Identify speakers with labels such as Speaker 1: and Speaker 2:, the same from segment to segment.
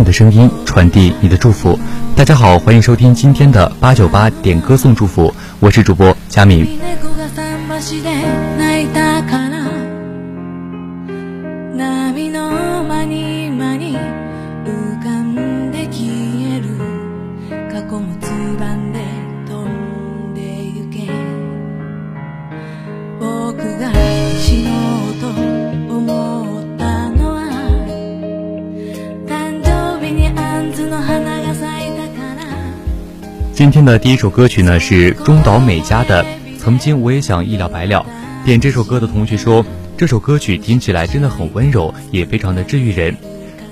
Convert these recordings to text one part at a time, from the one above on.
Speaker 1: 你的声音，传递你的祝福。大家好，欢迎收听今天的八九八点歌送祝福，我是主播佳敏。今天的第一首歌曲呢是中岛美嘉的《曾经我也想一了百了》。点这首歌的同学说，这首歌曲听起来真的很温柔，也非常的治愈人。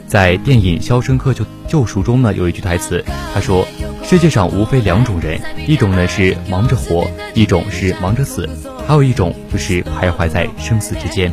Speaker 1: 在电影《肖申克救救赎》中呢，有一句台词，他说：“世界上无非两种人，一种呢是忙着活，一种是忙着死，还有一种就是徘徊在生死之间。”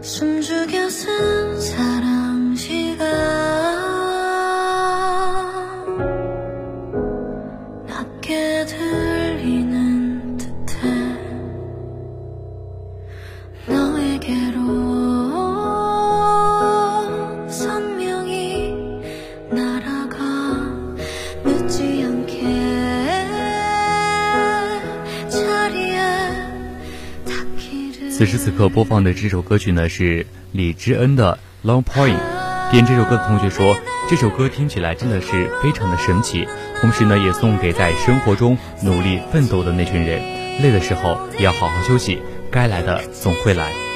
Speaker 1: 숨죽여 서 此刻播放的这首歌曲呢是李知恩的《Long Point》。点这首歌的同学说，这首歌听起来真的是非常的神奇，同时呢也送给在生活中努力奋斗的那群人，累的时候也要好好休息，该来的总会来。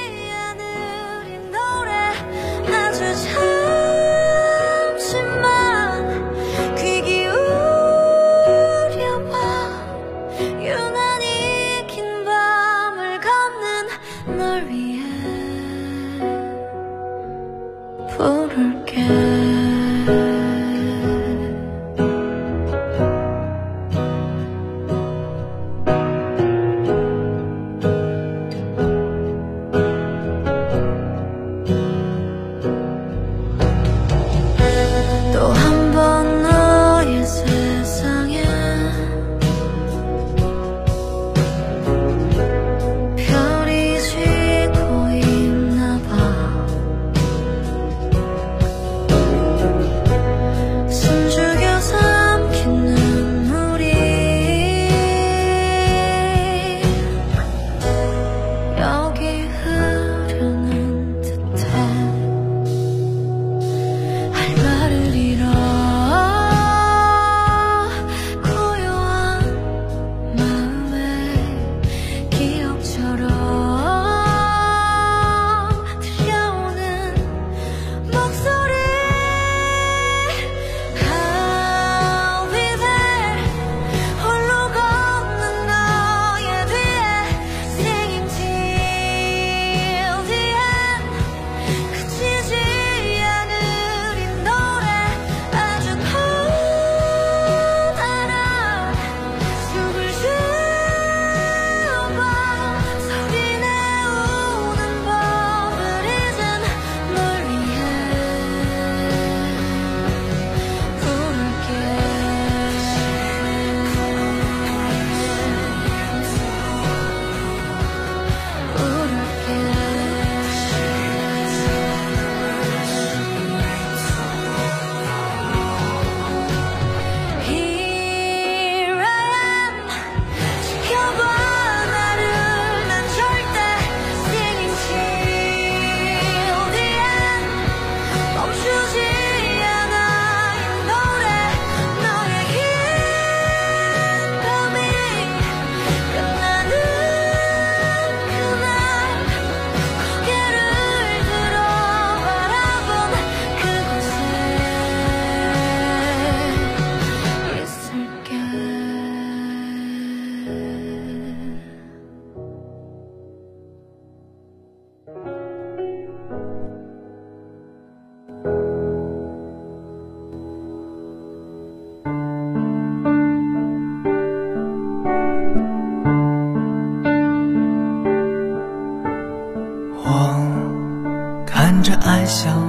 Speaker 2: 想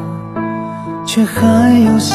Speaker 2: 却还有些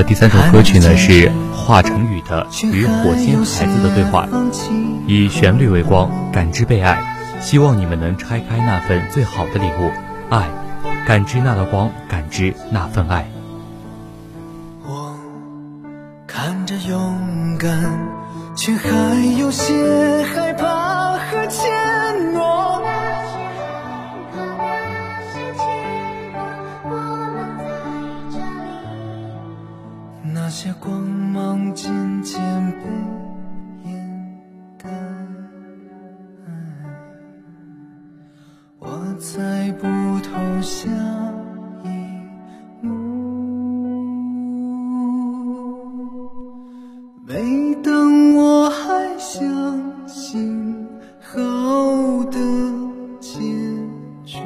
Speaker 1: 第三首歌曲呢是华晨宇的《与火星孩子的对话》，以旋律为光，感知被爱，希望你们能拆开那份最好的礼物——爱，感知那道光，感知那份爱。
Speaker 2: 我看着勇敢，却还有些害怕和怯些光芒渐渐被掩盖，我猜不透下一幕。每当我还相信好的结局，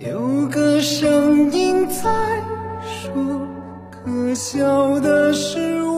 Speaker 2: 有个声音在说。可笑的是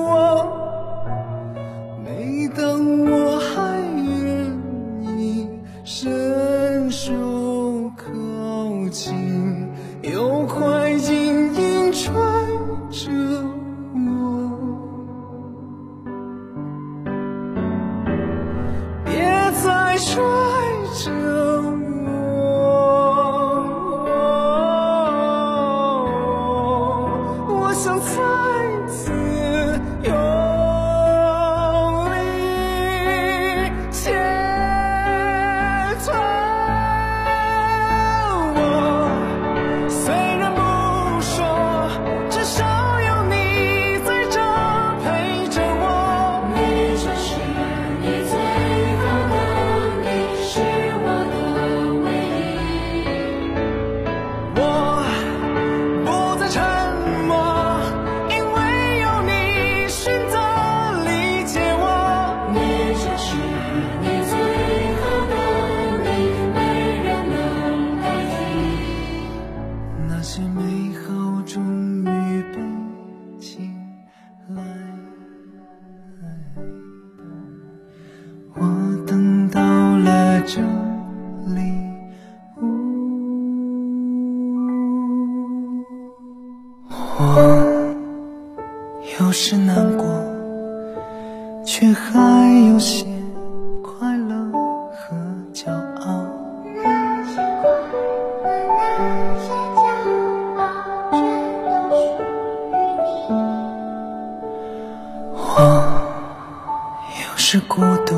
Speaker 3: 是
Speaker 2: 孤独，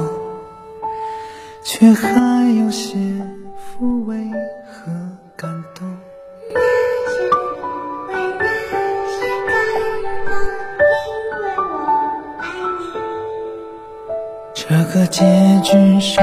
Speaker 2: 却还有些抚慰和感动。
Speaker 3: 那些误会，那些感动，因为我爱你。
Speaker 2: 这个结局是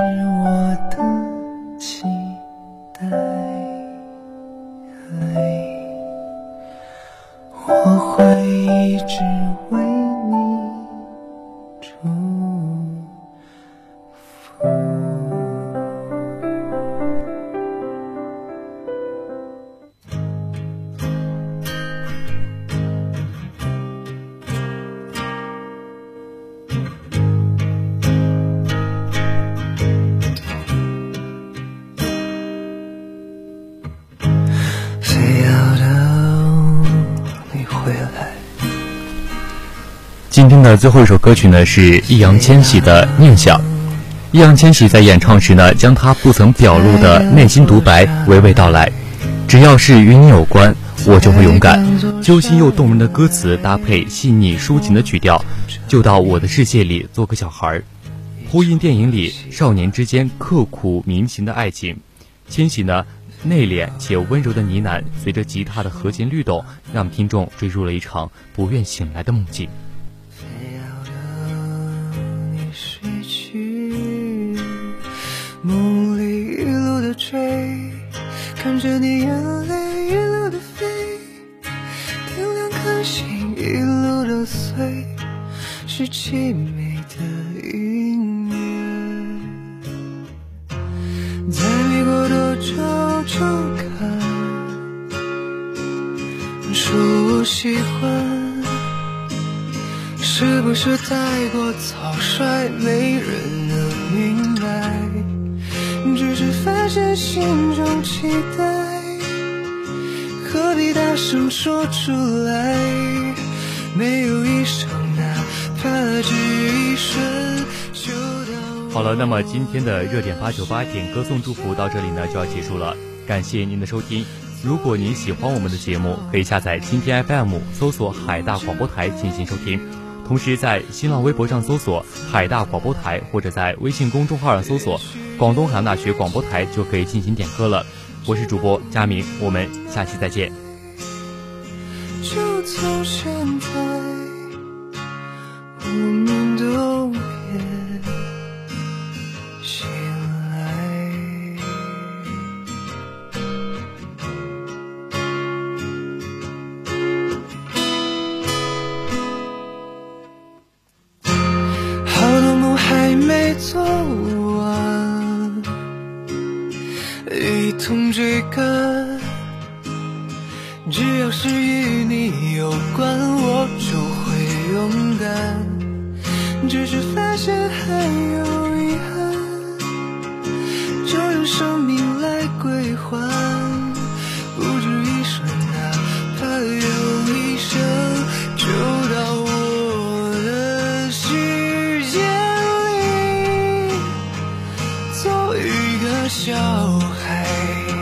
Speaker 4: 今天的最后一首歌曲呢是易烊千玺的《念想》。易烊千玺在演唱时呢，将他不曾表露的内心独白娓娓道来。只要是与你有关，我就会勇敢。揪心又动人的歌词搭配细腻抒情的曲调，就到我的世界里做个小孩儿，呼应电影里少年之间刻苦铭心的爱情。千玺呢，内敛且温柔的呢喃，随着吉他的和弦律动，让听众坠入了一场不愿醒来的梦境。
Speaker 2: 的追，看着你眼泪一路的飞，点亮颗心一路的碎，是凄美的音乐。再没过多久就看，说我喜欢。是不是太过草率，没人能明白？发现心中期待，何必大声说出来？没有一声哪怕只一瞬，
Speaker 4: 好了，那么今天的热点八九八点歌颂祝福到这里呢就要结束了，感谢您的收听。如果您喜欢我们的节目，可以下载蜻蜓 FM，搜索海大广播台进行收听。同时在新浪微博上搜索海大广播台或者在微信公众号上搜索广东海洋大学广播台就可以进行点歌了。我是主播佳明我们下期再见。
Speaker 2: 就从现在我们都同追赶只要是与你有关我就会勇敢。只是发现很的小孩。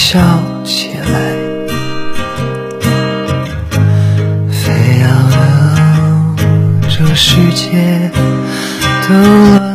Speaker 2: 笑起来。非要等这世界都来。